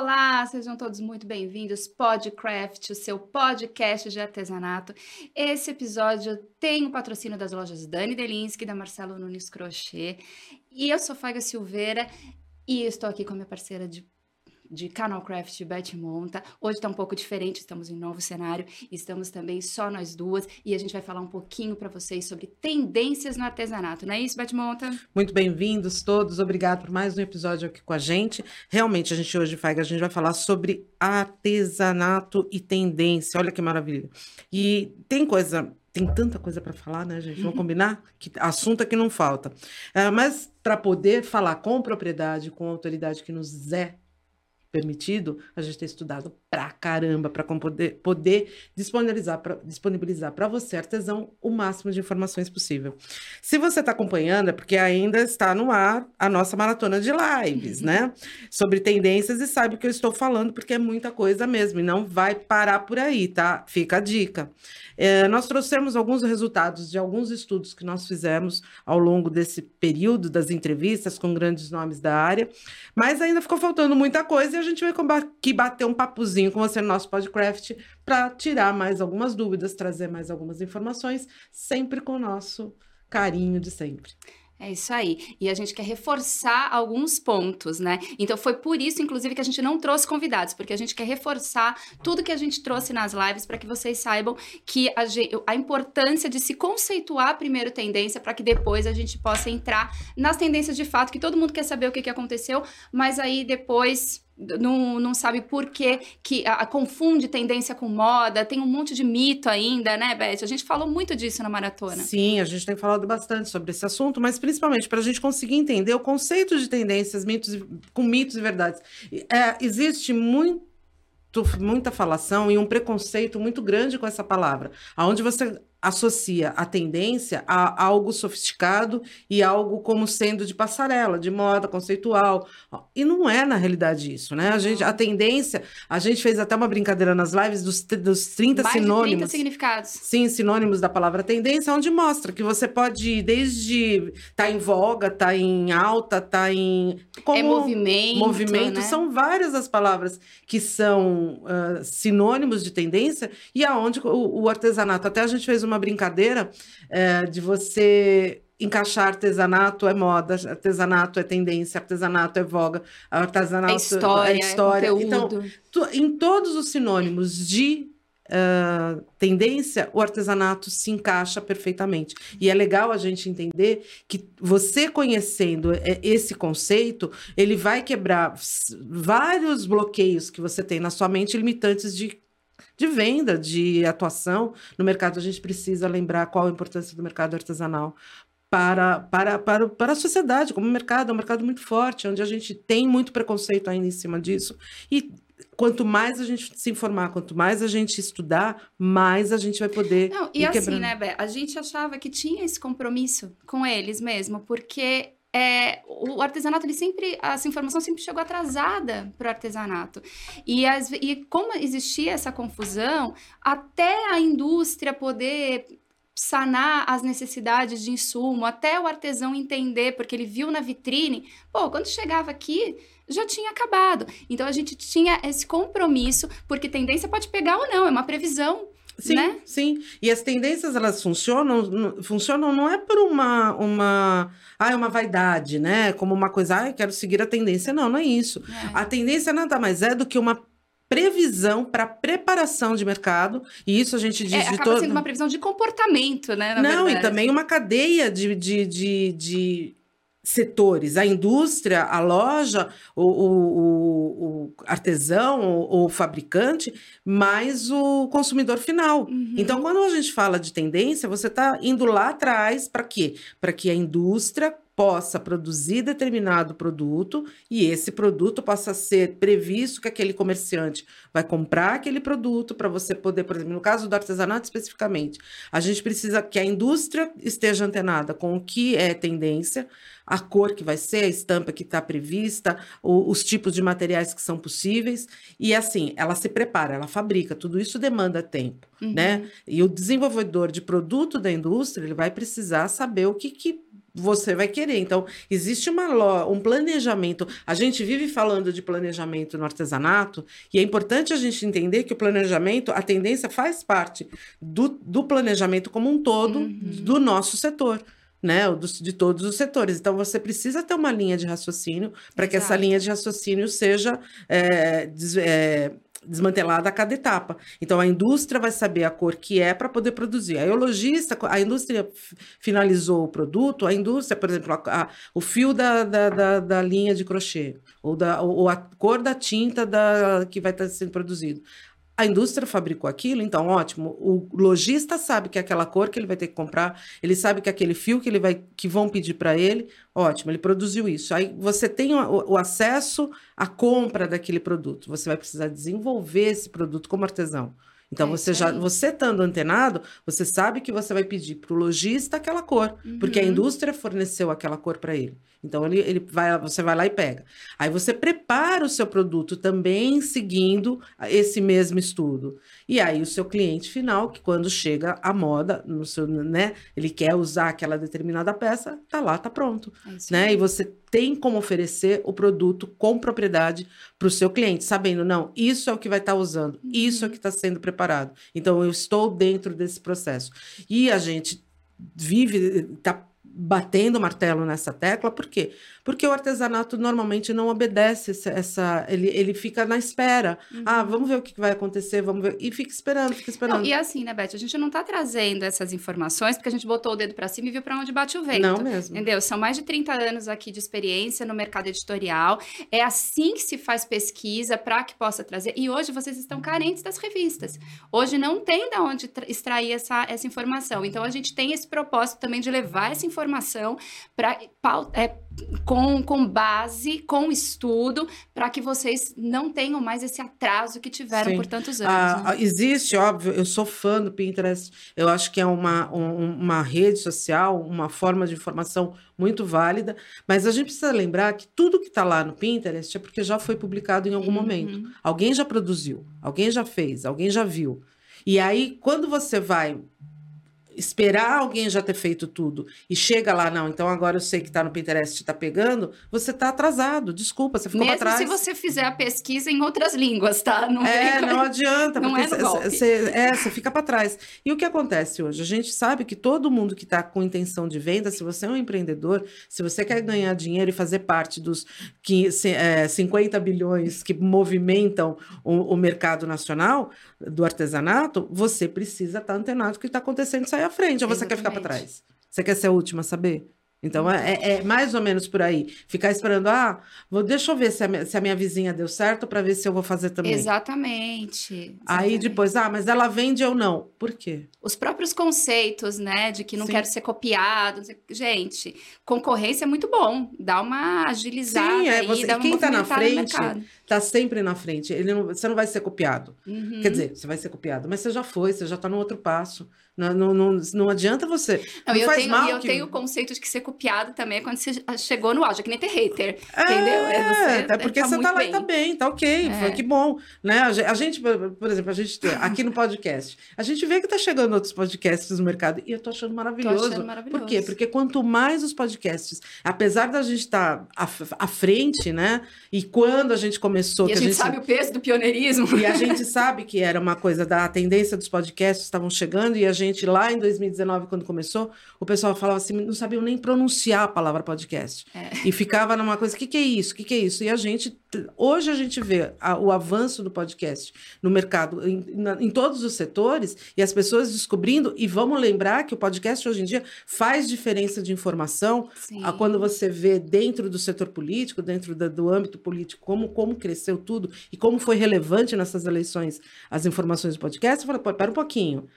Olá, sejam todos muito bem-vindos. Podcraft, o seu podcast de artesanato. Esse episódio tem o patrocínio das lojas Dani Delinsky, da Marcelo Nunes Crochê. E eu sou Faiga Silveira e estou aqui com a minha parceira de de Canalcraft Beth Monta. Hoje está um pouco diferente, estamos em novo cenário, estamos também só nós duas e a gente vai falar um pouquinho para vocês sobre tendências no artesanato, não é isso, Beth Monta? Muito bem-vindos todos, obrigado por mais um episódio aqui com a gente. Realmente, a gente hoje, Faiga, a gente vai falar sobre artesanato e tendência, olha que maravilha. E tem coisa tem tanta coisa para falar, né, gente? Vamos combinar? Que assunto aqui não falta. Uh, mas para poder falar com propriedade, com autoridade que nos é permitido, a gente ter estudado pra caramba para poder, poder disponibilizar para disponibilizar para você, artesão, o máximo de informações possível. Se você está acompanhando, é porque ainda está no ar a nossa maratona de lives, né? Sobre tendências e sabe o que eu estou falando, porque é muita coisa mesmo, e não vai parar por aí, tá? Fica a dica. É, nós trouxemos alguns resultados de alguns estudos que nós fizemos ao longo desse período das entrevistas com grandes nomes da área, mas ainda ficou faltando muita coisa e a gente vai aqui bater um papozinho com você no nosso podcast para tirar mais algumas dúvidas, trazer mais algumas informações, sempre com o nosso carinho de sempre. É isso aí. E a gente quer reforçar alguns pontos, né? Então foi por isso, inclusive, que a gente não trouxe convidados, porque a gente quer reforçar tudo que a gente trouxe nas lives para que vocês saibam que a, a, importância de se conceituar primeiro tendência para que depois a gente possa entrar nas tendências de fato, que todo mundo quer saber o que, que aconteceu, mas aí depois não, não sabe por que, que a, a, confunde tendência com moda, tem um monte de mito ainda, né, Beth? A gente falou muito disso na maratona. Sim, a gente tem falado bastante sobre esse assunto, mas principalmente para a gente conseguir entender o conceito de tendências, mitos com mitos e verdades. É, existe muito muita falação e um preconceito muito grande com essa palavra, aonde você associa a tendência a algo sofisticado e algo como sendo de passarela, de moda conceitual. E não é na realidade isso, né? A gente a tendência, a gente fez até uma brincadeira nas lives dos, dos 30 Mais sinônimos. De 30 significados. Sim, sinônimos da palavra tendência, onde mostra que você pode desde tá em voga, tá em alta, tá em como é movimento, movimento, né? são várias as palavras que são uh, sinônimos de tendência e aonde o, o artesanato, até a gente fez uma uma brincadeira é, de você encaixar artesanato é moda, artesanato é tendência, artesanato é voga, artesanato é história. É história. É então, tu, em todos os sinônimos de uh, tendência, o artesanato se encaixa perfeitamente. E é legal a gente entender que você conhecendo esse conceito, ele vai quebrar vários bloqueios que você tem na sua mente limitantes de de venda, de atuação no mercado. A gente precisa lembrar qual a importância do mercado artesanal para, para, para, para a sociedade, como mercado, é um mercado muito forte, onde a gente tem muito preconceito ainda em cima disso. E quanto mais a gente se informar, quanto mais a gente estudar, mais a gente vai poder. Não, e assim, né, Bé? A gente achava que tinha esse compromisso com eles mesmo, porque é, o artesanato, ele sempre, essa informação sempre chegou atrasada para o artesanato. E, as, e como existia essa confusão, até a indústria poder sanar as necessidades de insumo, até o artesão entender, porque ele viu na vitrine, pô, quando chegava aqui, já tinha acabado. Então a gente tinha esse compromisso, porque tendência pode pegar ou não, é uma previsão Sim, né? sim. E as tendências elas funcionam, funcionam não é por uma uma, ah, é uma vaidade, né? Como uma coisa, ah, eu quero seguir a tendência. Não, não é isso. É. A tendência nada mais é do que uma previsão para preparação de mercado, e isso a gente diz é, de acaba todo... sendo uma previsão de comportamento, né? não, verdade. e também uma cadeia de, de, de, de setores, a indústria, a loja, o, o, o artesão, o, o, fabricante, mais o consumidor final. Uhum. Então, quando a gente fala de tendência, você está indo lá atrás para quê? Para que a indústria possa produzir determinado produto e esse produto possa ser previsto que aquele comerciante vai comprar aquele produto para você poder, por exemplo, no caso do artesanato especificamente, a gente precisa que a indústria esteja antenada com o que é tendência, a cor que vai ser, a estampa que está prevista, o, os tipos de materiais que são possíveis e assim, ela se prepara, ela fabrica, tudo isso demanda tempo, uhum. né? E o desenvolvedor de produto da indústria, ele vai precisar saber o que, que você vai querer. Então, existe uma um planejamento. A gente vive falando de planejamento no artesanato, e é importante a gente entender que o planejamento, a tendência faz parte do, do planejamento como um todo uhum. do nosso setor. Né, de todos os setores. Então, você precisa ter uma linha de raciocínio para que essa linha de raciocínio seja é, é, desmantelada a cada etapa. Então, a indústria vai saber a cor que é para poder produzir. Aí o lojista, a indústria finalizou o produto, a indústria, por exemplo, a, a, o fio da, da, da, da, linha de crochê, ou, da, ou a cor da tinta da, que vai estar sendo produzido. A indústria fabricou aquilo, então ótimo. O lojista sabe que é aquela cor que ele vai ter que comprar, ele sabe que é aquele fio que ele vai que vão pedir para ele, ótimo, ele produziu isso. Aí você tem o, o, acesso à compra daquele produto. Você vai precisar desenvolver esse produto como artesão. Então, é você já, você estando antenado, você sabe que você vai pedir para o lojista aquela cor, uhum. porque a uhum. indústria forneceu aquela cor para ele. Então, ele, ele vai, você vai lá e pega. Aí você prepara o seu produto também seguindo esse mesmo estudo. E aí o seu cliente final, que quando chega a moda, no seu, né, ele quer usar aquela determinada peça, tá lá, tá pronto, é né? E você tem como oferecer o produto com propriedade para o seu cliente, sabendo, não, isso é o que vai estar tá usando, uhum. isso é o que está sendo preparado. Então eu estou dentro desse processo. E a gente vive, está batendo o martelo nessa tecla, por quê? Porque o artesanato normalmente não obedece essa. essa ele, ele fica na espera. Uhum. Ah, vamos ver o que vai acontecer, vamos ver. E fica esperando, fica esperando. Não, e assim, né, Beth? A gente não está trazendo essas informações porque a gente botou o dedo para cima e viu para onde bate o vento. Não mesmo. Entendeu? São mais de 30 anos aqui de experiência no mercado editorial. É assim que se faz pesquisa para que possa trazer. E hoje vocês estão carentes das revistas. Hoje não tem de onde extrair essa, essa informação. Então a gente tem esse propósito também de levar essa informação para é, com, com base, com estudo, para que vocês não tenham mais esse atraso que tiveram Sim. por tantos anos. Ah, né? Existe, óbvio, eu sou fã do Pinterest, eu acho que é uma, um, uma rede social, uma forma de informação muito válida, mas a gente precisa lembrar que tudo que está lá no Pinterest é porque já foi publicado em algum uhum. momento. Alguém já produziu, alguém já fez, alguém já viu. E aí, quando você vai esperar alguém já ter feito tudo e chega lá, não, então agora eu sei que está no Pinterest está pegando, você está atrasado, desculpa, você ficou Mesmo atrás. se você fizer a pesquisa em outras línguas, tá? Não é, não adianta, não porque você é, é, fica para trás. E o que acontece hoje? A gente sabe que todo mundo que está com intenção de venda, se você é um empreendedor, se você quer ganhar dinheiro e fazer parte dos que, é, 50 bilhões que movimentam o, o mercado nacional do artesanato, você precisa estar tá antenado o que está acontecendo sair à frente, ou você Exatamente. quer ficar para trás? Você quer ser a última a saber? Então é, é, é, mais ou menos por aí. Ficar esperando, ah, vou, deixa eu ver se a, minha, se a minha vizinha deu certo para ver se eu vou fazer também. Exatamente, exatamente, Aí depois, ah, mas ela vende ou não. Por quê? Os próprios conceitos, né, de que não Sim. quero ser copiado. Gente, concorrência é muito bom. Dá uma agilizada Sim, é, você, aí, quem está na frente está sempre na frente. Ele não, você não vai ser copiado. Uhum. Quer dizer, você vai ser copiado, mas você já foi, você já está no outro passo. Não, não, não, não adianta você. Não, eu faz tenho, mal. E eu que... tenho o conceito de que ser copiado também é quando você chegou no auge, é que nem ter hater. É, entendeu? É, você, até porque tá você tá lá bem. e tá bem, tá ok, é. foi que bom. Né? A gente, por exemplo, a gente aqui no podcast, a gente vê que tá chegando outros podcasts no mercado e eu tô achando maravilhoso. Tô achando maravilhoso. Por quê? Porque quanto mais os podcasts, apesar da gente estar tá à, à frente, né? E quando a gente começou. E a, gente, a gente sabe o peso do pioneirismo. E a gente sabe que era uma coisa da tendência dos podcasts estavam chegando e a gente lá em 2019, quando começou, o pessoal falava assim, não sabiam nem pronunciar a palavra podcast. É. E ficava numa coisa, o que, que é isso? O que, que é isso? E a gente, hoje a gente vê a, o avanço do podcast no mercado, em, na, em todos os setores, e as pessoas descobrindo, e vamos lembrar que o podcast hoje em dia faz diferença de informação a, quando você vê dentro do setor político, dentro da, do âmbito político, como, como cresceu tudo e como foi relevante nessas eleições as informações do podcast, você fala, pô, pera um pouquinho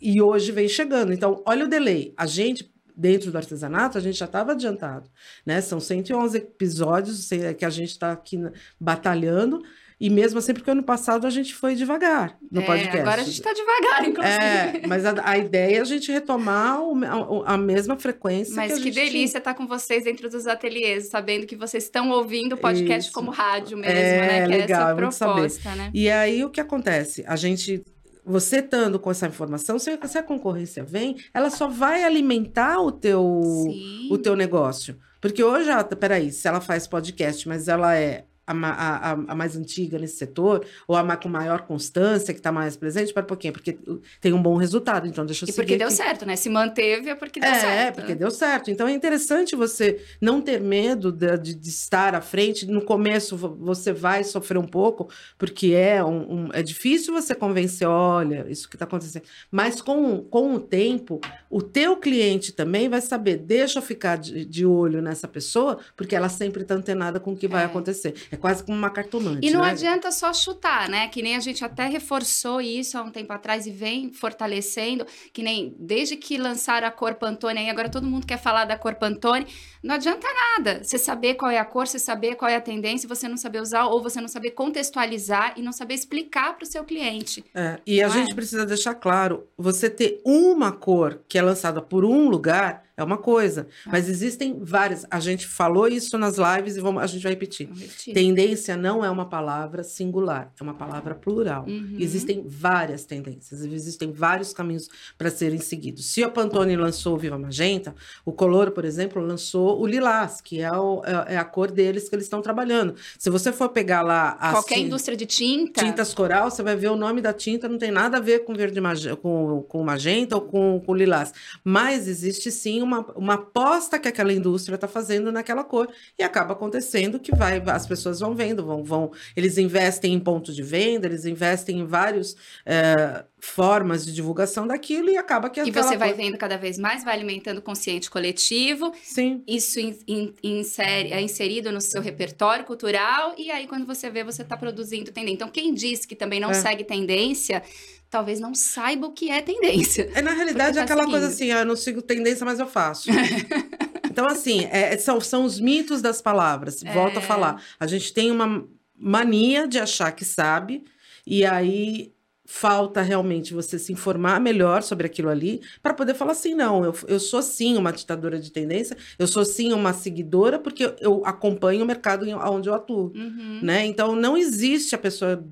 e hoje vem chegando. Então, olha o delay. A gente, dentro do artesanato, a gente já estava adiantado. Né? São 111 episódios que a gente está aqui batalhando. E mesmo assim, porque ano passado a gente foi devagar no é, podcast. Agora a gente está devagar, inclusive. É, mas a, a, ideia é a gente retomar o, a, a, mesma frequência. Mas que, que delícia estar tá com vocês dentro dos ateliês, sabendo que vocês estão ouvindo o podcast Isso. como rádio mesmo, é, né? Que legal, é essa proposta, né? E aí o que acontece? A gente você estando com essa informação, se, se a concorrência vem, ela só vai alimentar o teu, Sim. o teu negócio. Porque hoje, ah, peraí, se ela faz podcast, mas ela é a, a, a, mais antiga nesse setor, ou a com maior constância, que está mais presente, para por quê? Porque uh, tem um bom resultado, então deixa eu E porque deu aqui. certo, né? Se manteve é porque deu É, certo. porque deu certo. Então é interessante você não ter medo de, de- estar à frente. No começo vo- você vai sofrer um pouco, porque é, um, um- é difícil você convencer, olha, isso que está acontecendo. Mas com, com o tempo, o teu cliente também vai saber, deixa eu ficar de, de olho nessa pessoa, porque ela sempre está antenada com o que vai É. acontecer. É quase como uma cartomante, E não né? adianta só chutar, né? Que nem a gente até reforçou isso há um tempo atrás e vem fortalecendo, que nem desde que lançaram a cor Pantone, aí agora todo mundo quer falar da cor Pantone. Não adianta nada você saber qual é a cor, você saber qual é a tendência, você não saber usar ou você não saber contextualizar e não saber explicar para o seu cliente. É, e a Não gente é? precisa deixar claro: você ter uma cor que é lançada por um lugar é uma coisa, Ah. mas existem várias. A gente falou isso nas lives e vamos, a gente vai repetir. Repetir. Tendência não é uma palavra singular, é uma palavra plural. Uhum. Existem várias tendências, existem vários caminhos para serem seguidos. Se a Pantone lançou o Viva Magenta, o Color, por exemplo, lançou o Lilás, que é, o- é- é a cor deles que eles estão trabalhando. Se você for pegar lá Qualquer indústria de tinta. Tintas coral, você vai ver o nome da tinta, não tem nada a ver com verde mage- com, com magenta ou com, com lilás. Mas existe sim uma, uma aposta que aquela indústria está fazendo naquela cor. E acaba acontecendo que vai, as pessoas vão vendo, vão, vão. Eles investem em ponto de venda, eles investem em várias formas de divulgação daquilo e acaba que E você vai cor- vendo cada vez mais, vai alimentando o consciente coletivo, Sim. isso in- in- insere- é inserido no seu repertório cultural, e aí quando você vê, você está produzindo tendência. Então, quem diz que também não É. segue tendência, talvez não saiba o que é tendência. É, na realidade, é tá aquela coisa seguindo. assim, ah, eu não sigo tendência, mas eu faço. então, assim, é- são, são os mitos das palavras. Volto a É. falar. A gente tem uma mania de achar que sabe, e aí falta realmente você se informar melhor sobre aquilo ali, para poder falar assim, não, eu, eu sou sim uma ditadora de tendência, eu sou sim uma seguidora, porque eu acompanho o mercado onde eu atuo Uhum. né? Então não existe a pessoa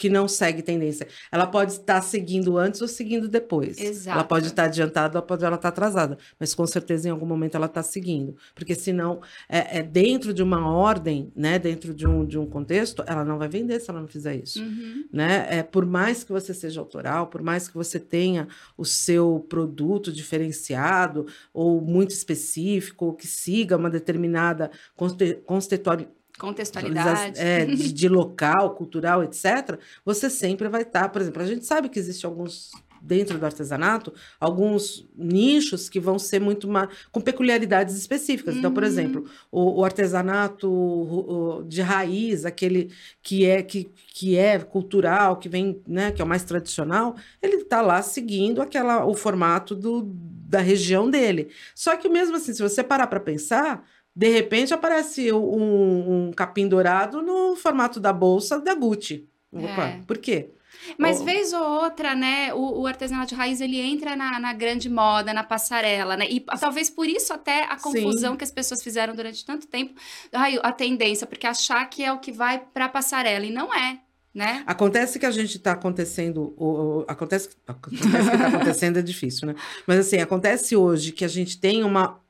que não segue tendência. Ela pode estar seguindo antes ou seguindo depois. Exato. Ela pode estar adiantada, ela pode ela estar atrasada, mas com certeza em algum momento ela está seguindo, porque senão é, é dentro de uma ordem, né? Dentro de um, de um contexto, ela não vai vender se ela não fizer isso. Uhum. Né? É, por mais que você seja autoral, por mais que você tenha o seu produto diferenciado ou muito específico, ou que siga uma determinada conte- consteituali- Contextualidade. é, de, de local, cultural, etc., você sempre vai estar. por exemplo, a gente sabe que existe alguns. Dentro do artesanato, alguns nichos que vão ser muito mais. com peculiaridades específicas. Então, por Uhum. exemplo, o, o artesanato o de raiz, aquele que é, que, que é cultural, que vem, né, que é o mais tradicional, ele está lá seguindo aquela, o formato do, da região dele. Só que mesmo assim, se você parar para pensar, de repente aparece um, um capim dourado no formato da bolsa da Gucci. Opa, É. por quê? Mas Oh. vez ou outra, né, o, o artesanato de raiz ele entra na, na grande moda, na passarela, né? E talvez por isso até a Sim. confusão que as pessoas fizeram durante tanto tempo, ai, a tendência, porque achar que é o que vai para passarela e não é, né? Acontece que a gente está acontecendo. O, o- acontece, acontece que está acontecendo é difícil, né? Mas assim, acontece hoje que a gente tem uma,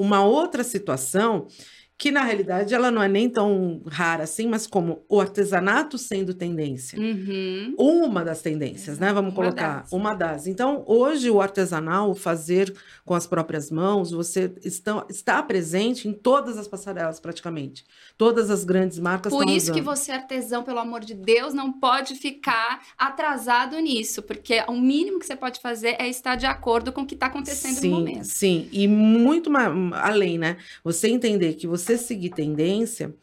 uma outra situação que, na realidade, ela não é nem tão rara assim, mas como o artesanato sendo tendência. Uhum. Uma das tendências, né? Vamos Uma colocar das. uma das. Então, hoje o artesanal, o fazer com as próprias mãos, você está, está presente em todas as passarelas praticamente. Todas as grandes marcas Por isso que usando. você, artesão, pelo amor de Deus, não pode ficar atrasado nisso, porque o mínimo que você pode fazer é estar de acordo com o que está acontecendo sim, no momento. Sim, e muito mais além, né? Você entender que você seguir tendência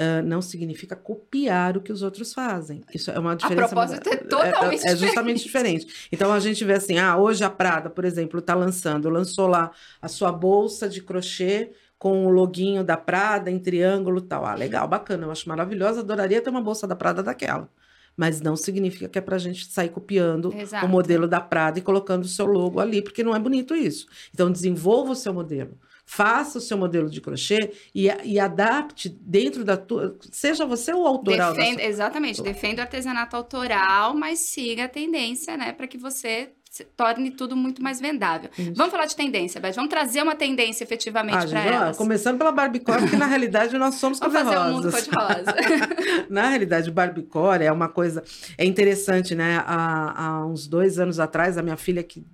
ah, não significa copiar o que os outros fazem. Isso é uma diferença. propósito, é totalmente é justamente diferente. Então a gente vê assim: ah, hoje a Prada, por exemplo, está lançando, lançou lá a sua bolsa de crochê com o loguinho da Prada em triângulo tal. Ah, legal, bacana, eu acho maravilhosa, adoraria ter uma bolsa da Prada daquela. Mas não significa que é para a gente sair copiando Exato. o modelo da Prada e colocando o seu logo ali, porque não é bonito isso. Então, desenvolva o seu modelo. Faça o seu modelo de crochê e, e adapte dentro da tua. Seja você o autoral. Defenda, sua... Exatamente, defenda o artesanato autoral, mas siga a tendência, né, para que você torne tudo muito mais vendável. Isso. Vamos falar de tendência, Beth. Vamos trazer uma tendência efetivamente ah, para elas. Começando pela Barbiecore, que na realidade nós somos Vamos fazer um mundo cor-de-rosa. na realidade, Barbiecore é uma coisa... É interessante, né? Há, há uns dois anos atrás, a minha filha, que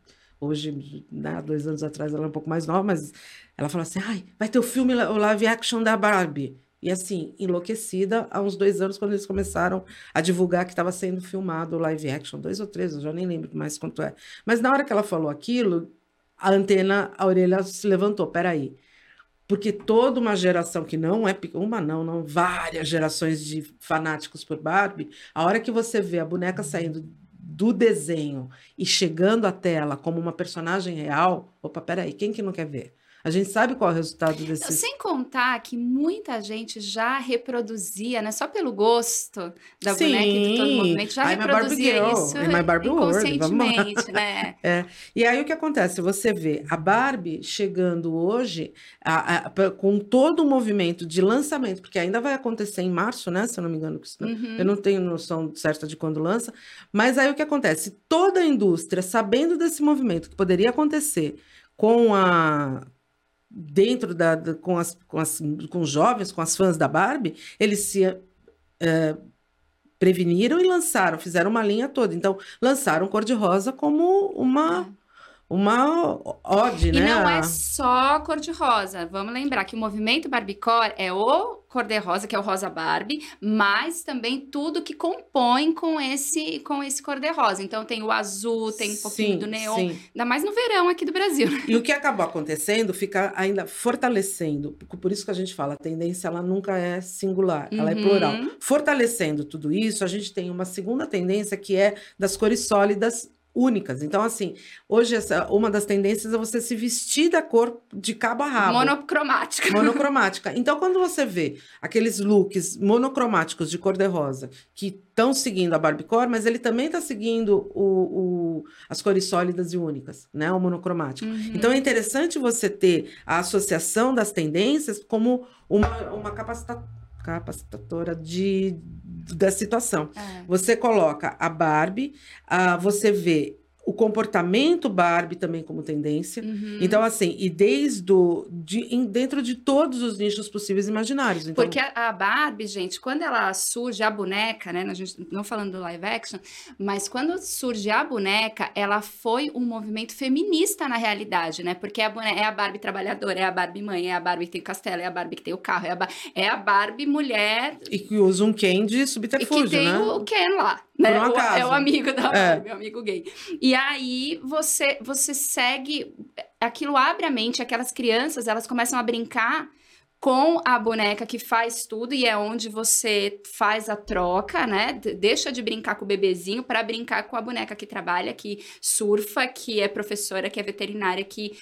hoje, né, dois anos atrás, ela é um pouco mais nova, mas ela falou assim, ai, vai ter o filme, o live action da Barbie. E assim, enlouquecida há uns dois anos, quando eles começaram a divulgar que estava sendo filmado o live action, dois ou três, eu já nem lembro mais quanto é. Mas na hora que ela falou aquilo, a antena, a orelha se levantou, peraí. Porque toda uma geração que não é uma não, não, várias gerações de fanáticos por Barbie, a hora que você vê a boneca saindo do desenho e chegando à tela como uma personagem real, opa, peraí, quem que não quer ver? A gente sabe qual é o resultado desse. Sem contar que muita gente já reproduzia, né? Só pelo gosto da Sim. boneca e todo movimento, já I'm reproduzia isso Barbie inconscientemente, né? É. E aí o que acontece? Você vê a Barbie chegando hoje a, a, com todo o movimento de lançamento, porque ainda vai acontecer em março, né? Se eu não me engano, uhum. eu não tenho noção certa de quando lança. Mas aí o que acontece? Toda a indústria, sabendo desse movimento que poderia acontecer com a dentro da, da, com, as, com, as, com os jovens, com as fãs da Barbie, eles se é, preveniram e lançaram, fizeram uma linha toda. Então, lançaram Cor-de-Rosa como uma uma ode, né? E não é só cor-de-rosa. Vamos lembrar que o movimento Barbiecore é o cor-de-rosa, que é o rosa Barbie, mas também tudo que compõe com esse com esse cor-de-rosa. Então tem o azul, tem um pouquinho sim, do neon, sim. ainda mais no verão aqui do Brasil. E o que acabou acontecendo fica ainda fortalecendo. Por isso que a gente fala, a tendência ela nunca é singular, uhum. ela é uhum. plural. Fortalecendo tudo isso, a gente tem uma segunda tendência que é das cores sólidas únicas. Então, assim, hoje essa, uma das tendências é você se vestir da cor de cabo a rabo. Monocromática. Monocromática. Então, quando você vê aqueles looks monocromáticos de cor-de-rosa que estão seguindo a Barbiecore, mas ele também está seguindo o, o, as cores sólidas e únicas, né? O monocromático. Uhum. Então, é interessante você ter a associação das tendências como uma, uma capacitação capacitadora de, da situação. É. Você coloca a Barbie, uh, você vê o comportamento Barbie também como tendência. Uhum. Então, assim, e desde de, em, dentro de todos os nichos possíveis e imaginários. Então... Porque a, a, Barbie, gente, quando ela surge, a boneca, né? A gente, não falando do live action, mas quando surge a boneca, ela foi um movimento feminista na realidade, né? Porque a boneca, é a Barbie trabalhadora, é a Barbie mãe, é a Barbie que tem o castelo, é a Barbie que tem o carro, é a, é a Barbie mulher. E que usa um Ken de subterfúgio, e que tem né? o Ken lá, né? O, é o amigo da é. O amigo gay. E aí você você segue, aquilo abre a mente, aquelas crianças, elas começam a brincar com a boneca que faz tudo e é onde você faz a troca, né? Deixa de brincar com o bebezinho para brincar com a boneca que trabalha, que surfa, que é professora, que é veterinária, que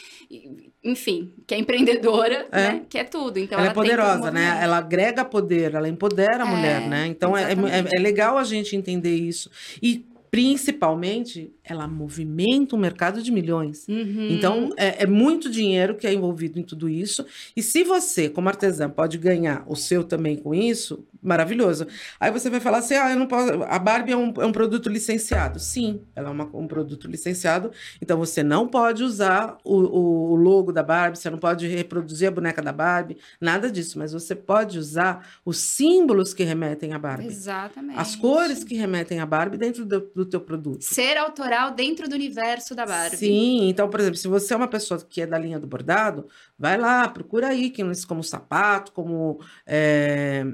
enfim, que é empreendedora, é. né? Que é tudo. Então ela, ela é poderosa, né? Ela agrega poder, ela empodera a é, mulher, né? Então é, é, é legal a gente entender isso. E principalmente, ela movimenta um mercado de milhões. Uhum. Então, é, é, muito dinheiro que é envolvido em tudo isso. E se você, como artesã, pode ganhar o seu também com isso, maravilhoso. Aí você vai falar assim: ah, eu não posso. A Barbie é um, é um produto licenciado. Sim, ela é uma, um produto licenciado. Então, você não pode usar o, o logo da Barbie, você não pode reproduzir a boneca da Barbie, nada disso. Mas você pode usar os símbolos que remetem à Barbie. Exatamente. As cores que remetem à Barbie dentro do, do teu produto. Ser autoral dentro do universo da Barbie. Sim, então, por exemplo, se você é uma pessoa que é da linha do bordado, vai lá, procura aí, como sapato, como é,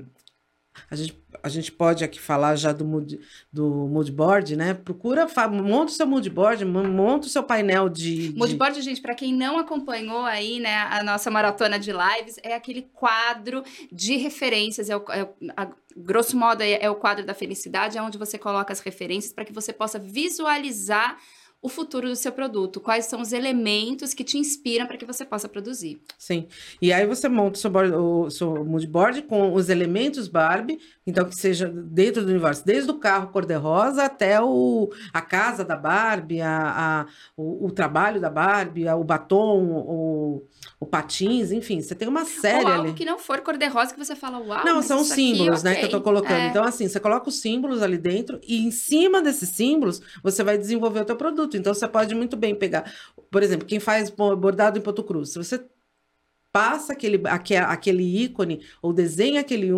a gente, a gente pode aqui falar já do mood, do mood board, né? Procura, monta o seu mood board, monta o seu painel de... Mood board, gente, para quem não acompanhou aí, né, a nossa maratona de lives, é aquele quadro de referências, é, o, é a, grosso modo é, é o quadro da felicidade, é onde você coloca as referências para que você possa visualizar o futuro do seu produto, quais são os elementos que te inspiram para que você possa produzir. Sim. E aí você monta o seu, board, o seu mood board com os elementos Barbie, então que seja dentro do universo, desde o carro cor-de-rosa até o, a casa da Barbie, a, a o, o, trabalho da Barbie, a, o batom, o, o patins, enfim, você tem uma série Ou algo ali. que não for cor-de-rosa que você fala, uau, Não, são símbolos, aqui, né, ok. que eu tô colocando. É. Então, assim, você coloca os símbolos ali dentro e em cima desses símbolos você vai desenvolver o teu produto. Então, você pode muito bem pegar, por exemplo, quem faz bo- bordado em ponto cruz. Se você passa aquele, aque- aquele ícone ou desenha aquele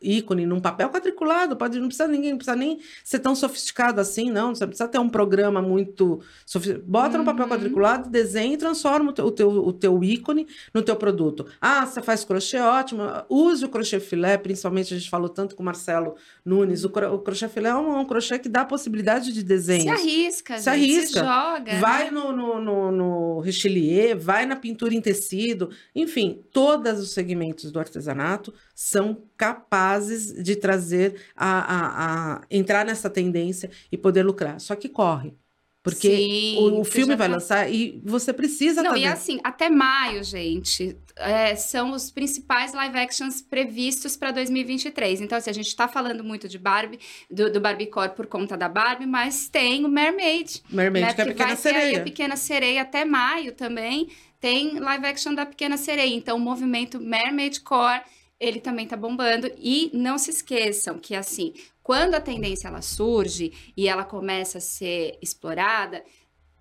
ícone num papel quadriculado, pode, não precisa ninguém, não precisa nem ser tão sofisticado assim, não. Você precisa ter um programa muito sofisticado. Bota no papel Uhum. quadriculado, desenha e transforma o teu, o teu, o teu ícone no teu produto. Ah, você faz crochê, ótimo. Use o crochê filé, principalmente a gente falou tanto com o Marcelo Nunes. O, cro- o crochê filé é um, um crochê que dá a possibilidade de Se desenho. arrisca, Se gente, arrisca. se joga. Vai né? no, no, no, no richelieu, vai na pintura em tecido, enfim, todos os segmentos do artesanato são capazes de trazer a, a, a entrar nessa tendência e poder lucrar. Só que corre. Porque Sim, o, o filme vai tá- lançar e você precisa Não, tá e assim, até maio, gente, é, são os principais live actions previstos para 2023. Então, assim, a gente tá falando muito de Barbie, do, do Barbiecore por conta da Barbie, mas tem o Mermaid, Mermaid, né? que é a pequena sereia. a Pequena Sereia até maio também. Tem live action da Pequena Sereia. Então, o movimento Mermaid Core, ele também tá bombando. E não se esqueçam que, assim, quando a tendência ela surge e ela começa a ser explorada,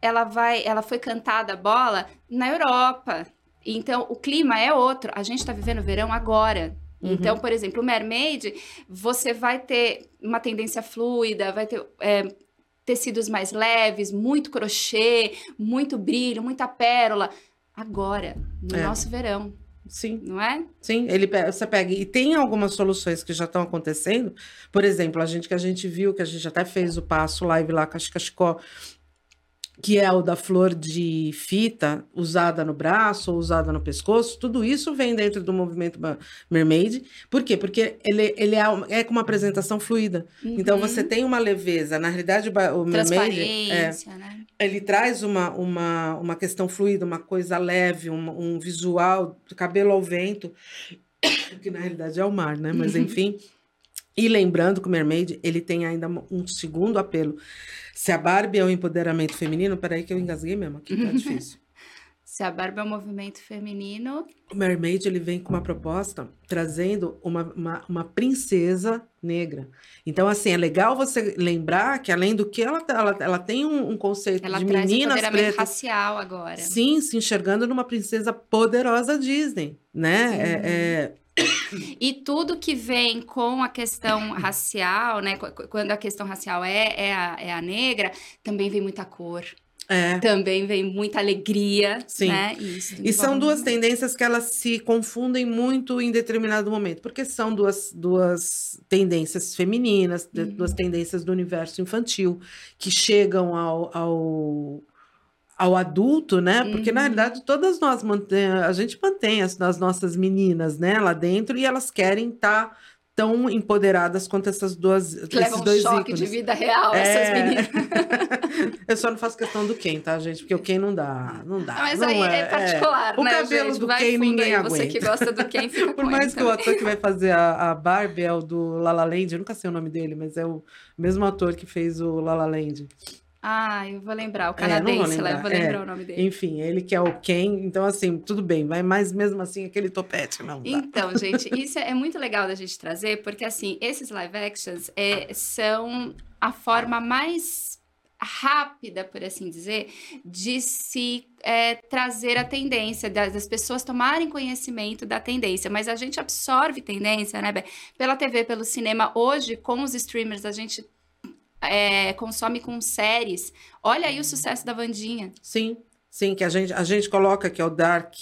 ela vai, ela foi cantada a bola na Europa. Então, o clima é outro. A gente tá vivendo verão agora. Uhum. Então, por exemplo, o Mermaid, você vai ter uma tendência fluida, vai ter é, tecidos mais leves, muito crochê, muito brilho, muita pérola. Agora, no É. nosso verão, Sim. não é? Sim, ele você pega e tem algumas soluções que já estão acontecendo. Por exemplo, a gente que a gente viu que a gente até fez o passo live lá com a Chicachicó, que é o da flor de fita usada no braço ou usada no pescoço. Tudo isso vem dentro do movimento Mermaid. Por quê? Porque ele, ele é, é com uma apresentação fluida. Então Uhum. você tem uma leveza. Na realidade, o Mermaid é, né? ele traz uma, uma, uma questão fluida, uma coisa leve, um, um visual, cabelo ao vento, que na realidade é o mar, né? Mas enfim. E lembrando que o Mermaid, ele tem ainda um segundo apelo. Se a Barbie é o empoderamento feminino, peraí que eu engasguei mesmo, aqui tá difícil. Se a Barbie é um movimento feminino, O Mermaid, ele vem com uma proposta trazendo uma, uma, uma princesa negra. Então, assim, é legal você lembrar que além do que ela, ela, ela tem um, um conceito ela de traz meninas empoderamento pretas. racial agora. Sim, se enxergando numa princesa poderosa Disney, né? É, é- E tudo que vem com a questão racial, né? qu- qu- Quando a questão racial é, é, a, é a negra, também vem muita cor, é. também vem muita alegria, Sim. né? Isso E são duas tendências que elas se confundem muito em determinado momento, porque são duas, duas tendências femininas, Uhum. duas tendências do universo infantil, que chegam ao, ao, ao adulto, né? Porque, na Uhum. realidade, todas nós mantém, a gente mantém as, as nossas meninas, né, lá dentro, e elas querem estar tão empoderadas quanto essas duas, Que esses leva um dois choque ícones. de vida real, É. essas meninas. Eu só não faço questão do Ken, tá, gente? Porque o Ken não dá, não dá. Mas não aí é, é, particular, O né, cabelo gente? do Vai Ken fundo ninguém aí. Você que aguenta. gosta do Ken, fica Por mais que o também. ator que vai fazer a, a Barbie é o do La La Land, eu nunca sei o nome dele, mas é o mesmo ator que fez o La La Land. Ah, eu vou lembrar, o É, vou canadense lá, eu lembrar, vou é. lembrar o nome dele. Enfim, ele que é o Ken, então assim, tudo bem, vai, mas mesmo assim aquele topete não dá. Então, gente, isso é muito legal da gente trazer, porque assim, esses live actions é, são a forma mais rápida, por assim dizer, de se é, trazer a tendência, das, das pessoas tomarem conhecimento da tendência. Mas a gente absorve tendência, né, Bé? Pela TV, pelo cinema. Hoje, com os streamers, a gente é, consome com séries. Olha aí o sucesso da Vandinha. Sim, sim, que a gente, a gente coloca que é o Dark,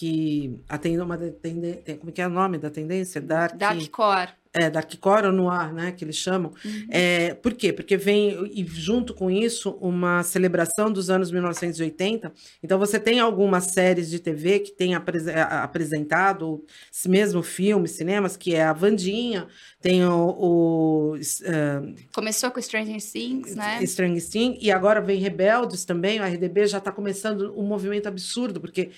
a ten- uma de- tende- como que é o nome da tendência? Dark, Dark Core. É, Dark Core ou Noir, né, que eles chamam. Uhum. É, por quê? Porque vem, e junto com isso, uma celebração dos anos 1980. Então, você tem algumas séries de TV que têm apres apresentado, mesmo filmes, cinemas, que é a Vandinha, tem o... o uh, Começou com Stranger Things, né? Stranger Things, e agora vem Rebeldes também, o RDB já está começando um movimento absurdo, porque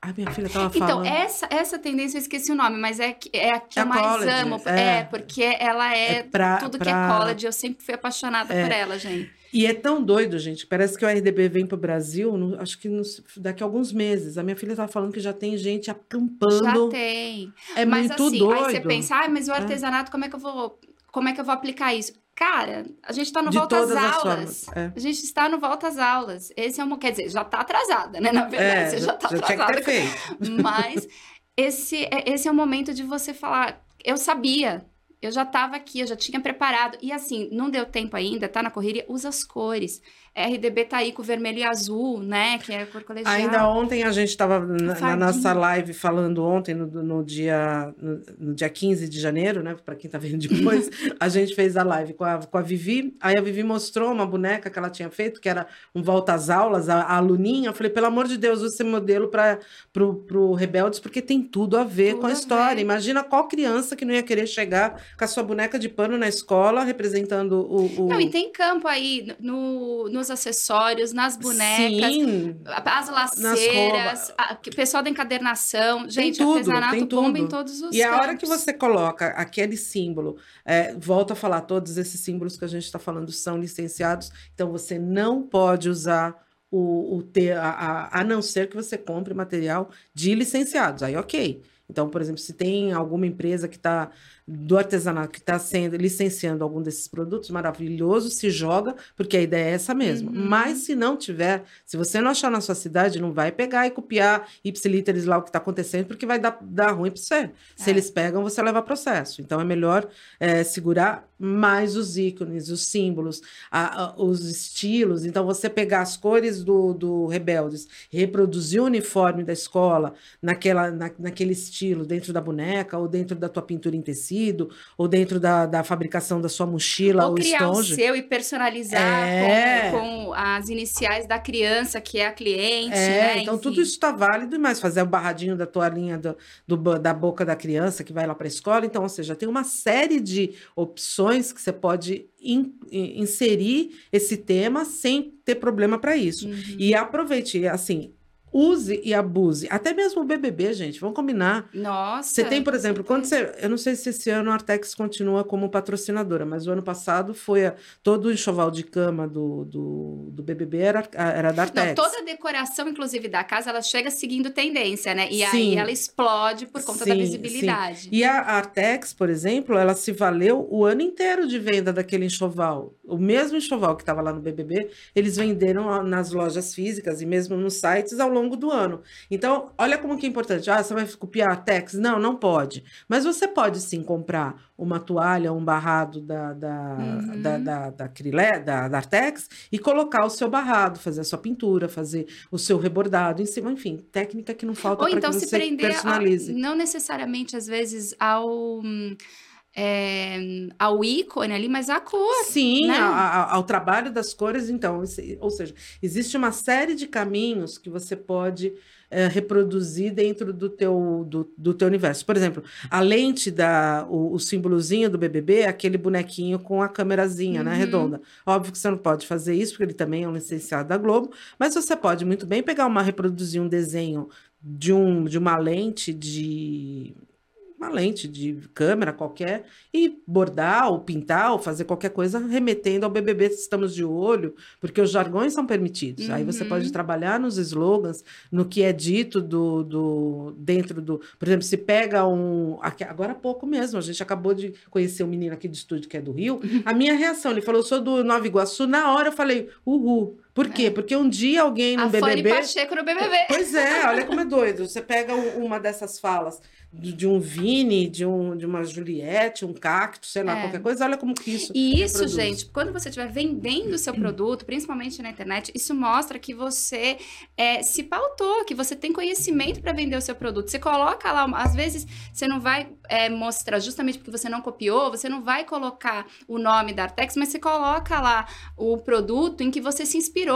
a minha filha estava então, falando. Então, essa, essa tendência, eu esqueci o nome, mas é, é a que É eu mais college, amo. é. É. porque ela é, É pra- tudo que pra- é college. Eu sempre fui apaixonada É. por ela, gente. E é tão doido, gente. Parece que o RDB vem para o Brasil, no- acho que nos- daqui a alguns meses. A minha filha estava falando que já tem gente acampando. Já tem. É mas muito assim, doido. aí você pensa, ah, mas o artesanato, como é que eu vou. Como é que eu vou aplicar isso? Cara, a gente tá no De volta às aulas. formas. É. A gente está no volta às aulas. Esse é um. Quer dizer, já tá atrasada, né? Na verdade, É, você já tá que atrasada. Mas esse, é- esse é o momento de você falar. Eu sabia, eu já estava aqui, eu já tinha preparado. E assim, não deu tempo ainda, tá na correria, usa as cores. RDB tá aí com vermelho e azul, né? Que é a cor colegial. Ainda ontem a gente estava na, na nossa live falando ontem, no, no dia, no, no dia 15 de janeiro, né? Para quem está vendo depois, a gente fez a live com a, com a Vivi. Aí a Vivi mostrou uma boneca que ela tinha feito, que era um volta às aulas, a, a aluninha. Eu falei, pelo amor de Deus, use esse modelo para pro, pro Rebeldes, porque tem tudo a ver Tudo com a história. ver. Imagina qual criança que não ia querer chegar com a sua boneca de pano na escola, representando o. o... Não, e tem campo aí no, nos acessórios, nas bonecas. Sim, As laceiras, o pessoal da encadernação. Gente, tudo, artesanato tem bomba em tudo. todos os E a hora que campos. você coloca aquele símbolo, é, volto a falar, todos esses símbolos que a gente está falando são licenciados, então você não pode usar o, o ter, a, a, a não ser que você compre material de licenciados. Aí, ok. Então, por exemplo, se tem alguma empresa que está do artesanato que está sendo licenciando algum desses produtos, maravilhoso, se joga, porque a ideia é essa mesmo. Uhum. Mas se não tiver, se você não achar na sua cidade, não vai pegar e copiar ipsilíteres lá o que está acontecendo, porque vai dar, dar ruim para você. Se É. eles pegam, você leva processo. Então é melhor é, segurar mais os ícones, os símbolos, a- a- os estilos. Então você pegar as cores do, do Rebeldes, reproduzir o uniforme da escola naquela, na, naquele estilo, dentro da boneca, ou dentro da tua pintura em tecido, ou dentro da, da fabricação da sua mochila Ou ou criar o seu e personalizar É. com, com as iniciais da criança, que é a cliente, É, né? então Enfim. tudo isso está válido, e mais fazer o barradinho da toalhinha do, do da boca da criança que vai lá para a escola. Então, ou seja, tem uma série de opções que você pode in- in- inserir esse tema sem ter problema para isso. Uhum. E aproveite, assim, use e abuse. Até mesmo o BBB, gente, vamos combinar. Nossa. Você tem, por exemplo, quando você. Eu não sei se esse ano a Artex continua como patrocinadora, mas o ano passado foi a- todo o enxoval de cama do, do, do BBB era, era da Artex. Não, toda a decoração, inclusive, da casa, ela chega seguindo tendência, né? E aí Sim. ela explode por conta da Sim, visibilidade. E a Artex, por exemplo, ela se valeu o ano inteiro de venda daquele enxoval. O mesmo enxoval que estava lá no BBB, eles venderam nas lojas físicas e mesmo nos sites ao longo do ano. Então, olha como que é importante. Ah, você vai copiar a Artex? Não, não pode. Mas você pode sim comprar uma toalha, um barrado da, da, Uhum. da, da, da, Acrilé- da- da Artex e colocar o seu barrado, fazer a sua pintura, fazer o seu rebordado em cima. Enfim, técnica que não falta Ou para então que se você prender, a- personalize. não necessariamente, às vezes, ao, hum, é, ao ícone ali, mas à cor. Sim, né? a- a- ao trabalho das cores, então. Ou seja, existe uma série de caminhos que você pode eh, reproduzir dentro do teu, do, do teu universo. Por exemplo, a lente, da, o, o símbolozinho do BBB é aquele bonequinho com a câmerazinha, né, Uhum. redonda. Óbvio que você não pode fazer isso, porque ele também é um licenciado da Globo, mas você pode muito bem pegar uma, reproduzir um desenho de, um, de uma lente de uma lente de câmera qualquer e bordar ou pintar ou fazer qualquer coisa remetendo ao BBB se estamos de olho, porque os jargões são permitidos. Aí você Uhum. pode trabalhar nos slogans, no que é dito do, do dentro do, por exemplo, se pega um aqui- agora há pouco mesmo, a gente acabou de conhecer um menino aqui do estúdio que é do Rio. A minha reação, ele falou, eu sou do Nova Iguaçu, na hora eu falei, uhul. Por quê? Porque um dia alguém no É. a Fanny BBB Pacheco no BBB. Pois é, olha como é doido. Você pega um- uma dessas falas de um Vini, de, um, de uma Juliette, um cacto, sei lá, É. qualquer coisa, olha como que isso. E isso, reproduz. gente, quando você estiver vendendo o seu produto, principalmente na internet, isso mostra que você é, se pautou, que você tem conhecimento para vender o seu produto. Você coloca lá, às vezes você não vai é, mostrar, justamente porque você não copiou, você não vai colocar o nome da Artex, mas você coloca lá o produto em que você se inspirou,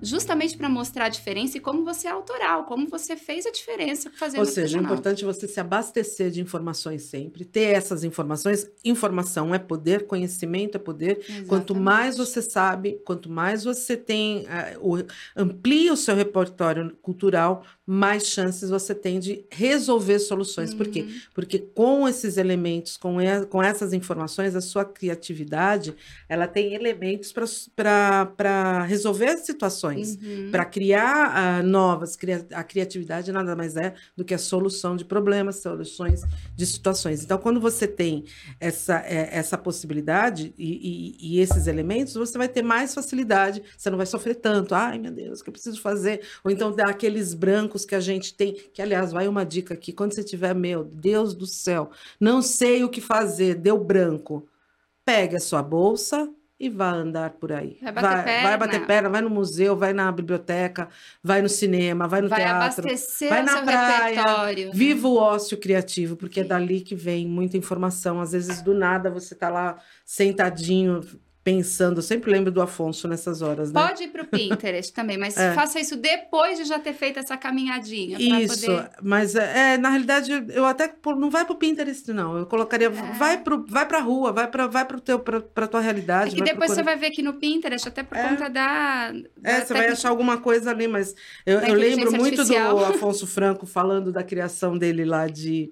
justamente para mostrar a diferença e como você é autoral, como você fez a diferença fazendo Ou seja, artesanal. importante é você se abastecer de informações sempre, ter essas informações. Informação é poder, conhecimento é poder. Quanto Exatamente. mais você sabe, quanto mais você tem, eh, amplia o seu repertório cultural, mais chances você tem de resolver soluções. Por quê? Uhum. Porque com esses elementos, com, e- com essas informações, a sua criatividade, ela tem elementos para resolver situações. Uhum. Para criar ah, novas, cria- a criatividade nada mais é do que a solução de problemas, soluções de situações. Então, quando você tem essa, eh, essa possibilidade e, e- e esses elementos, você vai ter mais facilidade, você não vai sofrer tanto. Ai, meu Deus, o que eu preciso fazer? Ou então dá aqueles brancos que a gente tem, que aliás, vai uma dica aqui, quando você tiver, meu Deus do céu, não sei o que fazer, deu branco. Pegue a sua bolsa e vá andar por aí. Vai bater vai, vai bater perna. perna, vai no museu, vai na biblioteca, vai no cinema, vai no vai teatro. abastecer vai na praia, repertório. Viva o ócio criativo, porque é dali que vem muita informação. Às vezes, do nada, você tá lá sentadinho, pensando. Eu sempre lembro do Afonso nessas horas, né? Pode ir pro Pinterest também, mas É. faça isso depois de já ter feito essa caminhadinha. Isso, poder- mas é, é, na realidade eu até não vai pro Pinterest não. Eu colocaria É. vai pro vai pra rua, vai para vai pro teu pra, pra tua realidade, É que depois você procurar- vai ver aqui no Pinterest, até por É. conta da. da É, você vai achar alguma coisa ali, mas eu, eu lembro muito do artificial. Afonso Franco falando da criação dele lá de,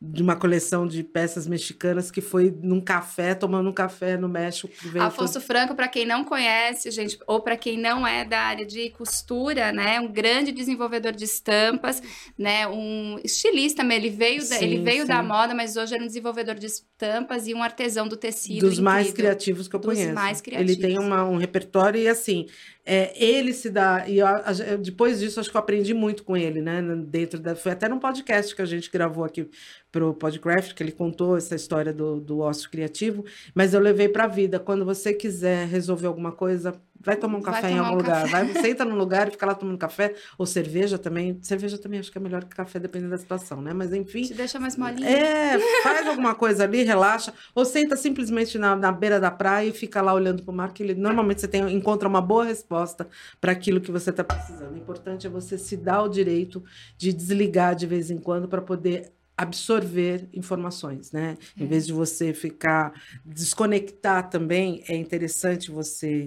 de uma coleção de peças mexicanas que foi num café, tomando um café no México. Afonso Franco, para quem não conhece, gente, ou para quem não é da área de costura, né, um grande desenvolvedor de estampas, né, um estilista, ele veio, da, ele Sim, veio da sim. moda, mas hoje é um desenvolvedor de estampas e um artesão do tecido. dos mais incrível. criativos que eu Dos conheço. mais Ele tem criativos. uma- um repertório e assim, é, ele se dá. E eu- a- depois disso, acho que eu aprendi muito com ele, né? Dentro da, foi até num podcast que a gente gravou aqui pro Podcraft, que ele contou essa história do, do ócio criativo, mas eu levei para a vida. Quando você quiser resolver alguma coisa, vai tomar um café em tomar algum um lugar. café. Vai, senta num lugar e fica lá tomando café, ou cerveja também. Cerveja também acho que é melhor que café, dependendo da situação, né? Mas enfim. Te deixa mais molinho. É, faz alguma coisa ali, relaxa, ou senta simplesmente na, na beira da praia e fica lá olhando para o mar, que ele, normalmente você tem, encontra uma boa resposta para aquilo que você está precisando. O importante é você se dar o direito de desligar de vez em quando para poder absorver informações, né? Em É. vez de você ficar desconectar também, é interessante você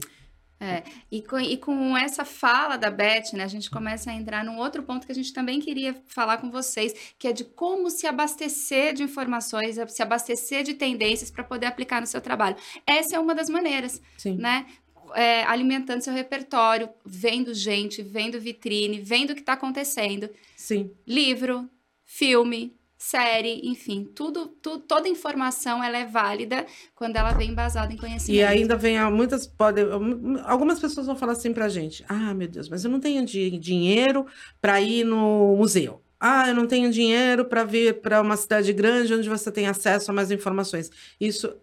E com, e com essa fala da Beth, né, a gente começa a entrar num outro ponto que a gente também queria falar com vocês, que é de como se abastecer de informações, se abastecer de tendências para poder aplicar no seu trabalho. Essa é uma das maneiras, sim. né? É, alimentando seu repertório, vendo gente, vendo vitrine, vendo o que está acontecendo. Sim. Livro, filme, série, enfim, tudo, tu- toda informação ela é válida quando ela vem embasada em conhecimento. E ainda vem muitas podem algumas pessoas vão falar assim pra gente: "Ah, meu Deus, mas eu não tenho di- dinheiro para ir no museu. Ah, eu não tenho dinheiro para vir para uma cidade grande onde você tem acesso a mais informações". Isso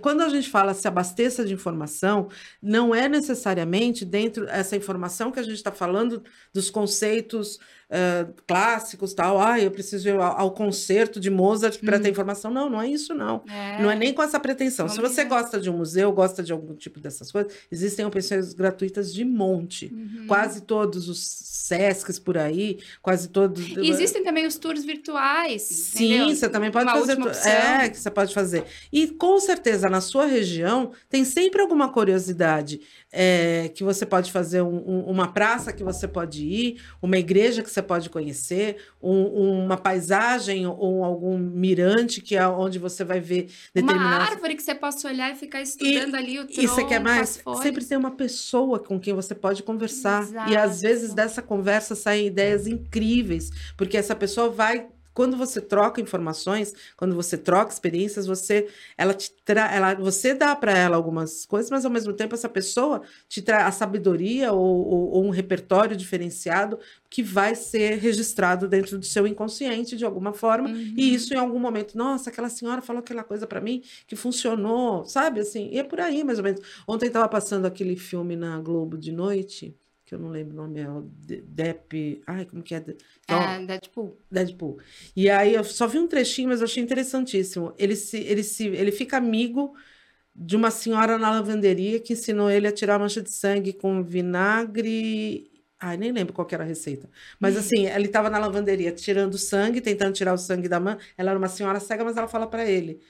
quando a gente fala se abasteça de informação, não é necessariamente dentro essa informação que a gente está falando dos conceitos ah, clássicos, tal. Ah, eu preciso ir ao, ao concerto de Mozart para ter informação. Não, não é isso, não. É. Não é nem com essa pretensão. Se Vamos você ver. gosta de um museu, gosta de algum tipo dessas coisas, existem opções gratuitas de monte. Uhum. Quase todos os SESCs por aí, quase todos. E existem também os tours virtuais. Sim, entendeu? você também pode Uma fazer. É, que você pode fazer. E com certeza na sua região tem sempre alguma curiosidade é, que você pode fazer um- um- uma praça que você pode ir, uma igreja que você pode conhecer, um- uma paisagem ou algum mirante que é onde você vai ver Uma determinadas. árvore que você possa olhar e ficar estudando ali o tronco, E você quer mais? Sempre tem uma pessoa com quem você pode conversar. E Exato. às vezes dessa conversa saem ideias incríveis, porque essa pessoa vai quando você troca informações, quando você troca experiências, você ela te tra, ela, você dá para ela algumas coisas, mas ao mesmo tempo essa pessoa te traz a sabedoria ou, ou, ou, um repertório diferenciado que vai ser registrado dentro do seu inconsciente de alguma forma. Uhum. E isso em algum momento, nossa, aquela senhora falou aquela coisa para mim que funcionou, sabe? Assim, e é por aí mais ou menos. Ontem estava passando aquele filme na Globo de noite que eu não lembro o nome, é o Depp. Ai, como que é? É, Deadpool. Deadpool. E aí eu só vi um trechinho, mas eu achei interessantíssimo. Ele, se, ele, se, ele fica amigo de uma senhora na lavanderia que ensinou ele a tirar mancha de sangue com vinagre. Ai, nem lembro qual era a receita. Mas assim, ele estava na lavanderia tirando sangue, tentando tirar o sangue da mão. Ela era uma senhora cega, mas ela fala para ele: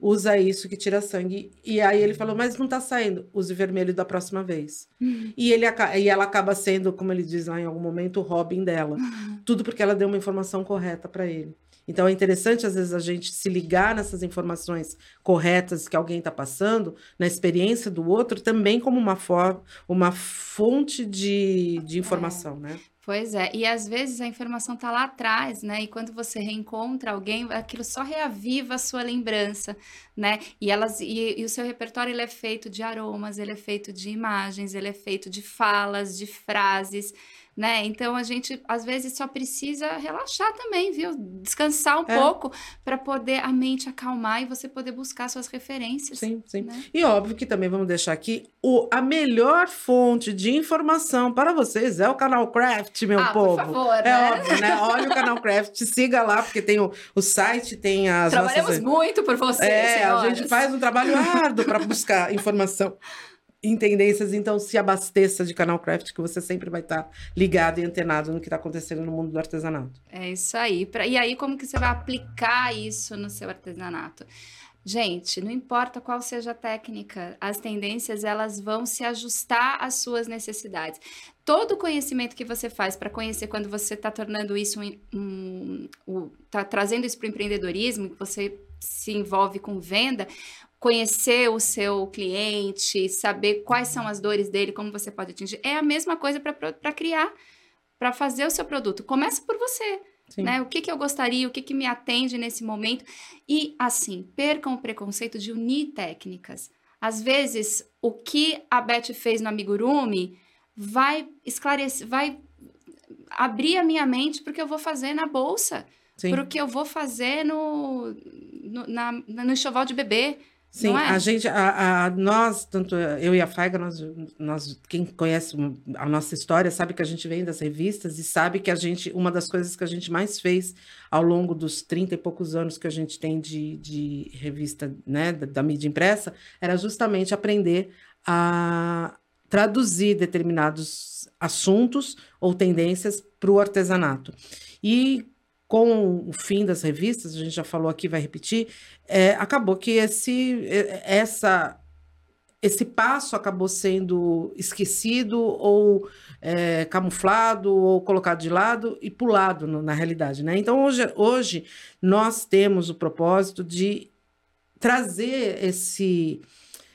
usa isso que tira sangue. E aí ele falou, mas não tá saindo, use vermelho da próxima vez. Uhum. E, ele, e ela acaba sendo, como ele diz lá em algum momento, o Robin dela. Uhum. Tudo porque ela deu uma informação correta para ele. Então é interessante, às vezes, a gente se ligar nessas informações corretas que alguém está passando, na experiência do outro, também como uma, for uma fonte de, de informação, é. né? Pois é, e às vezes a informação está lá atrás, né? E quando você reencontra alguém, aquilo só reaviva a sua lembrança, né? E elas e, e, o seu repertório ele é feito de aromas, ele é feito de imagens, ele é feito de falas, de frases né? Então a gente às vezes só precisa relaxar também, viu? Descansar um é. pouco para poder a mente acalmar e você poder buscar suas referências. Sim, sim. Né? E óbvio que também vamos deixar aqui o, a melhor fonte de informação para vocês é o canal Craft, meu ah, povo. Por favor, é né? óbvio, né? Olha o canal Craft, siga lá porque tem o, o site, tem as Trabalhamos nossas... muito por vocês, É, senhoras. a gente faz um trabalho árduo para buscar informação em tendências, então se abasteça de canal craft, que você sempre vai estar ligado e antenado no que está acontecendo no mundo do artesanato. É isso aí. Pra, e aí, como que você vai aplicar isso no seu artesanato? Gente, não importa qual seja a técnica, as tendências elas vão se ajustar às suas necessidades. Todo o conhecimento que você faz para conhecer quando você está tornando isso um, um, um, tá trazendo isso para o empreendedorismo, que você se envolve com venda, conhecer o seu cliente, saber quais são as dores dele, como você pode atingir. É a mesma coisa para criar, para fazer o seu produto. Começa por você. Né? O que, que eu gostaria, o que, que me atende nesse momento. E, assim, percam o preconceito de unir técnicas. Às vezes, o que a Beth fez no Amigurumi vai esclarecer, vai abrir a minha mente porque eu vou fazer na bolsa, para o que eu vou fazer no, no, na, no enxoval de bebê. Sim, é? a gente, a, a, nós, tanto eu e a Faiga, nós, nós, quem conhece a nossa história sabe que a gente vem das revistas e sabe que a gente, uma das coisas que a gente mais fez ao longo dos 30 e poucos anos que a gente tem de, de revista, né, da, da mídia impressa, era justamente aprender a traduzir determinados assuntos ou tendências para o artesanato. E com o fim das revistas, a gente já falou aqui, vai repetir, é, acabou que esse, essa, esse passo acabou sendo esquecido ou é, camuflado ou colocado de lado e pulado no, na realidade. Né? Então, hoje, hoje nós temos o propósito de trazer esse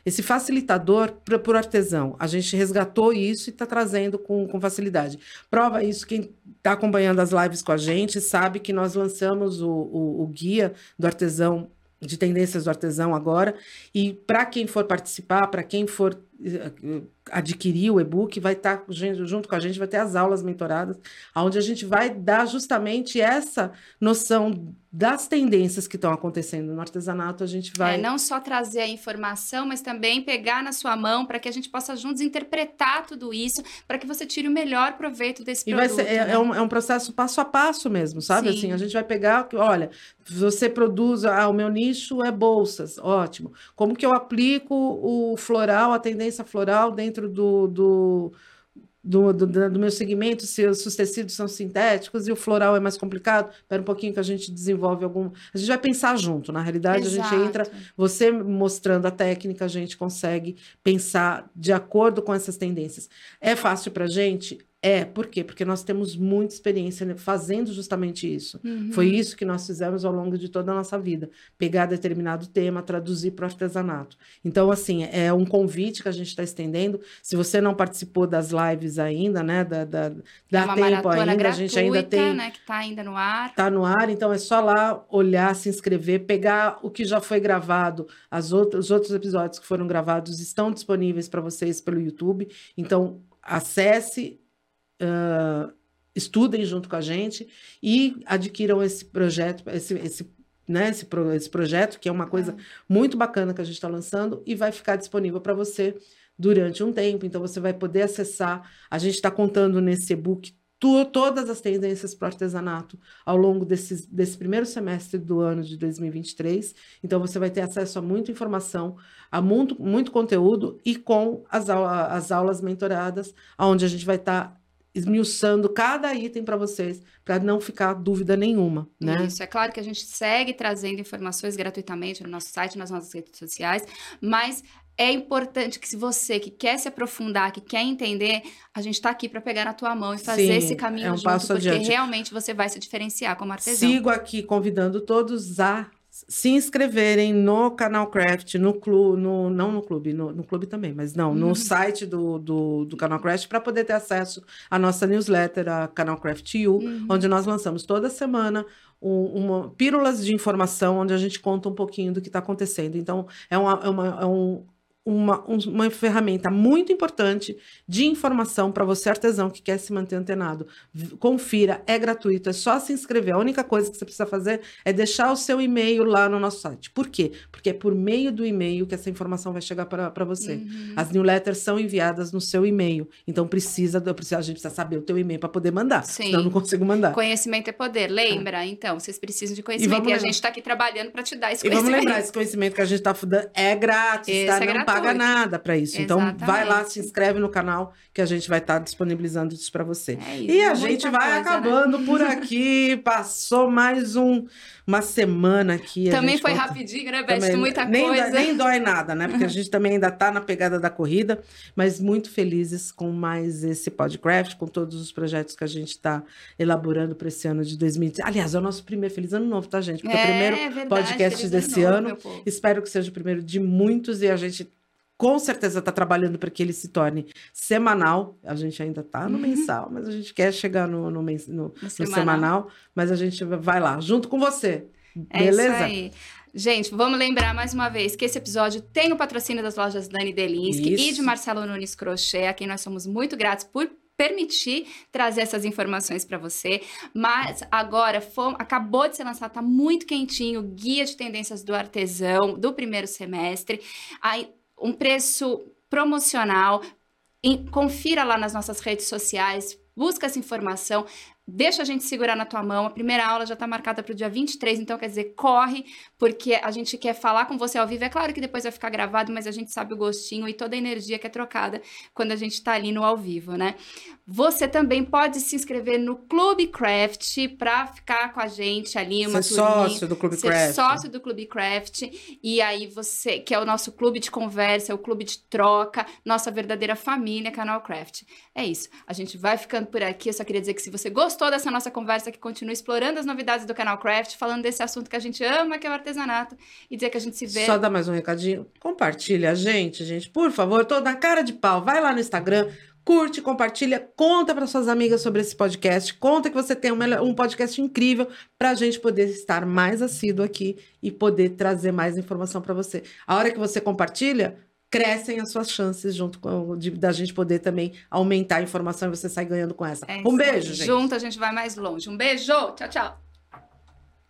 esse facilitador para o artesão. A gente resgatou isso e está trazendo com, com facilidade. Prova isso, quem está acompanhando as lives com a gente sabe que nós lançamos o, o, o guia do artesão de tendências do artesão agora. E para quem for participar, para quem for eh, adquirir o e-book, vai estar tá, junto com a gente, vai ter as aulas mentoradas, onde a gente vai dar justamente essa noção das tendências que estão acontecendo no artesanato, a gente vai. É, não só trazer a informação, mas também pegar na sua mão para que a gente possa juntos interpretar tudo isso, para que você tire o melhor proveito desse e produto. Vai ser, é, né? é, um, é um processo passo a passo mesmo, sabe? Sim. Assim, a gente vai pegar, olha, você produz, ah, o meu nicho é bolsas, ótimo. Como que eu aplico o floral, a tendência floral dentro do, do do, do, do, meu segmento, se os tecidos são sintéticos e o floral é mais complicado, espera um pouquinho que a gente desenvolve algum. A gente vai pensar junto, na realidade, Exato. a gente entra, você mostrando a técnica, a gente consegue pensar de acordo com essas tendências. É fácil para a gente? É, por quê? Porque nós temos muita experiência fazendo justamente isso. Uhum. Foi isso que nós fizemos ao longo de toda a nossa vida. Pegar determinado tema, traduzir para o artesanato. Então, assim, é um convite que a gente está estendendo. Se você não participou das lives ainda, né? Da, da, dá é tempo ainda, gratuita, a gente ainda tem. Né, que está ainda no ar. Está no ar, então é só lá olhar, se inscrever, pegar o que já foi gravado, as outras, os outros episódios que foram gravados estão disponíveis para vocês pelo YouTube. Então, acesse uh, estudem junto com a gente e adquiram esse projeto, esse, esse, né, esse, pro, esse projeto, que é uma coisa muito bacana que a gente está lançando e vai ficar disponível para você durante um tempo. Então, você vai poder acessar. A gente está contando nesse e-book todas as tendências para o artesanato ao longo desse, desse primeiro semestre do ano de 2023. Então, você vai ter acesso a muita informação, a muito, muito conteúdo e com as, as aulas mentoradas, onde a gente vai estar. Tá esmiuçando cada item para vocês, para não ficar dúvida nenhuma, né? Isso, é claro que a gente segue trazendo informações gratuitamente no nosso site, nas nossas redes sociais, mas é importante que se você que quer se aprofundar, que quer entender, a gente está aqui para pegar na tua mão e fazer Sim, esse caminho é um junto, passo porque adiante. realmente você vai se diferenciar como artesão. Sigo aqui convidando todos a se inscreverem no Canal Craft, no clube, no, não no clube, no, no clube também, mas não, no uhum. site do, do, do, Canal Craft para poder ter acesso à nossa newsletter, a Canal Craft U, uhum. onde nós lançamos toda semana um, uma pílulas de informação onde a gente conta um pouquinho do que está acontecendo. Então, é, uma, é, uma, é um, uma, uma ferramenta muito importante de informação para você, artesão, que quer se manter antenado. Confira, é gratuito, é só se inscrever. A única coisa que você precisa fazer é deixar o seu e-mail lá no nosso site. Por quê? Porque é por meio do e-mail que essa informação vai chegar para você. Uhum. As newsletters são enviadas no seu e-mail. Então precisa, a gente precisa saber o teu e-mail para poder mandar. Sim. Senão eu não consigo mandar. Conhecimento é poder. Lembra? É. Então, vocês precisam de conhecimento. E, e a gente está aqui trabalhando para te dar esse e conhecimento. E vamos lembrar, esse conhecimento que a gente está dando é grátis, esse tá? É não paga nada para isso. Exatamente. Então, vai lá, se inscreve no canal que a gente vai estar tá disponibilizando isso para você. É isso, e a gente vai coisa, né? acabando né? por aqui. Passou mais um, uma semana aqui. Também foi conta... rapidinho, né, Beth? Muita nem coisa. nem dói nada, né? Porque a gente também ainda está na pegada da corrida, mas muito felizes com mais esse podcast, com todos os projetos que a gente está elaborando para esse ano de 2020. Aliás, é o nosso primeiro. Feliz ano novo, tá, gente? Porque é, é o primeiro é verdade, podcast desse ano. ano. Espero que seja o primeiro de muitos e a gente com certeza está trabalhando para que ele se torne semanal. A gente ainda está no uhum. mensal, mas a gente quer chegar no, no, no, no, no semanal. semanal. Mas a gente vai lá, junto com você. Beleza? É isso aí. Gente, vamos lembrar mais uma vez que esse episódio tem o patrocínio das lojas Dani Delinsky isso. e de Marcelo Nunes Crochê, a quem nós somos muito gratos por permitir trazer essas informações para você. Mas agora fomos, acabou de ser lançado, tá muito quentinho, guia de tendências do artesão do primeiro semestre. Aí um preço promocional. confira lá nas nossas redes sociais, busca essa informação. Deixa a gente segurar na tua mão. A primeira aula já está marcada para o dia 23, então quer dizer, corre, porque a gente quer falar com você ao vivo. É claro que depois vai ficar gravado, mas a gente sabe o gostinho e toda a energia que é trocada quando a gente está ali no ao vivo, né? Você também pode se inscrever no Clube Craft para ficar com a gente ali. Uma ser sócio do Clube ser Craft. sócio do Clube Craft. E aí você, que é o nosso clube de conversa, é o clube de troca, nossa verdadeira família, Canal Craft. É isso. A gente vai ficando por aqui. Eu só queria dizer que se você gostou, gostou dessa nossa conversa, que continue explorando as novidades do canal Craft, falando desse assunto que a gente ama, que é o artesanato, e dizer que a gente se vê. Só dar mais um recadinho. Compartilha a gente, gente. Por favor, tô na cara de pau. Vai lá no Instagram, curte, compartilha, conta para suas amigas sobre esse podcast, conta que você tem um podcast incrível para a gente poder estar mais assíduo aqui e poder trazer mais informação para você. A hora que você compartilha, crescem as suas chances junto com de, da gente poder também aumentar a informação e você sai ganhando com essa. É um beijo, gente. Junto a gente vai mais longe. Um beijo. Tchau, tchau.